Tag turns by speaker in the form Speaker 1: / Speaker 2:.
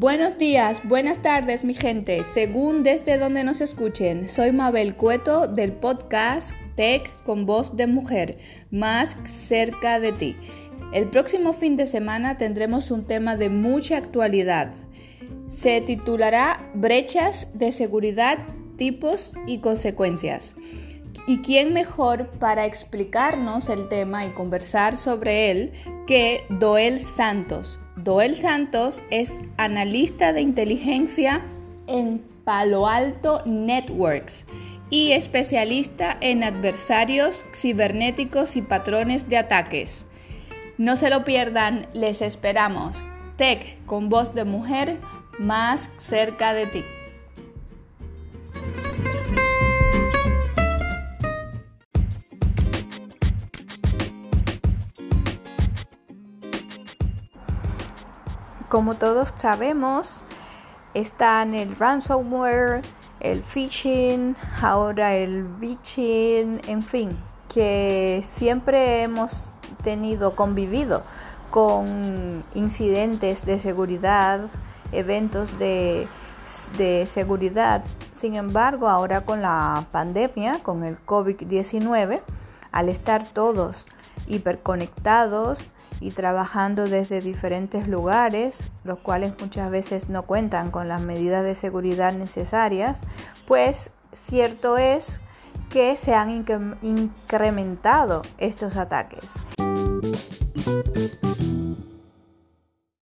Speaker 1: Buenos días, buenas tardes mi gente, según desde donde nos escuchen. Soy Mabel Cueto del podcast Tech con voz de mujer, más cerca de ti. El próximo fin de semana tendremos un tema de mucha actualidad. Se titulará Brechas de seguridad, tipos y consecuencias. ¿Y quién mejor para explicarnos el tema y conversar sobre él que Doel Santos? Doel Santos es analista de inteligencia en Palo Alto Networks y especialista en adversarios cibernéticos y patrones de ataques. No se lo pierdan, les esperamos. Tech con voz de mujer más cerca de ti. Como todos sabemos, están el ransomware, el phishing, ahora el bitching, en fin, que siempre hemos tenido convivido con incidentes de seguridad, eventos de, de seguridad. Sin embargo, ahora con la pandemia, con el COVID-19, al estar todos hiperconectados, y trabajando desde diferentes lugares, los cuales muchas veces no cuentan con las medidas de seguridad necesarias, pues cierto es que se han incrementado estos ataques.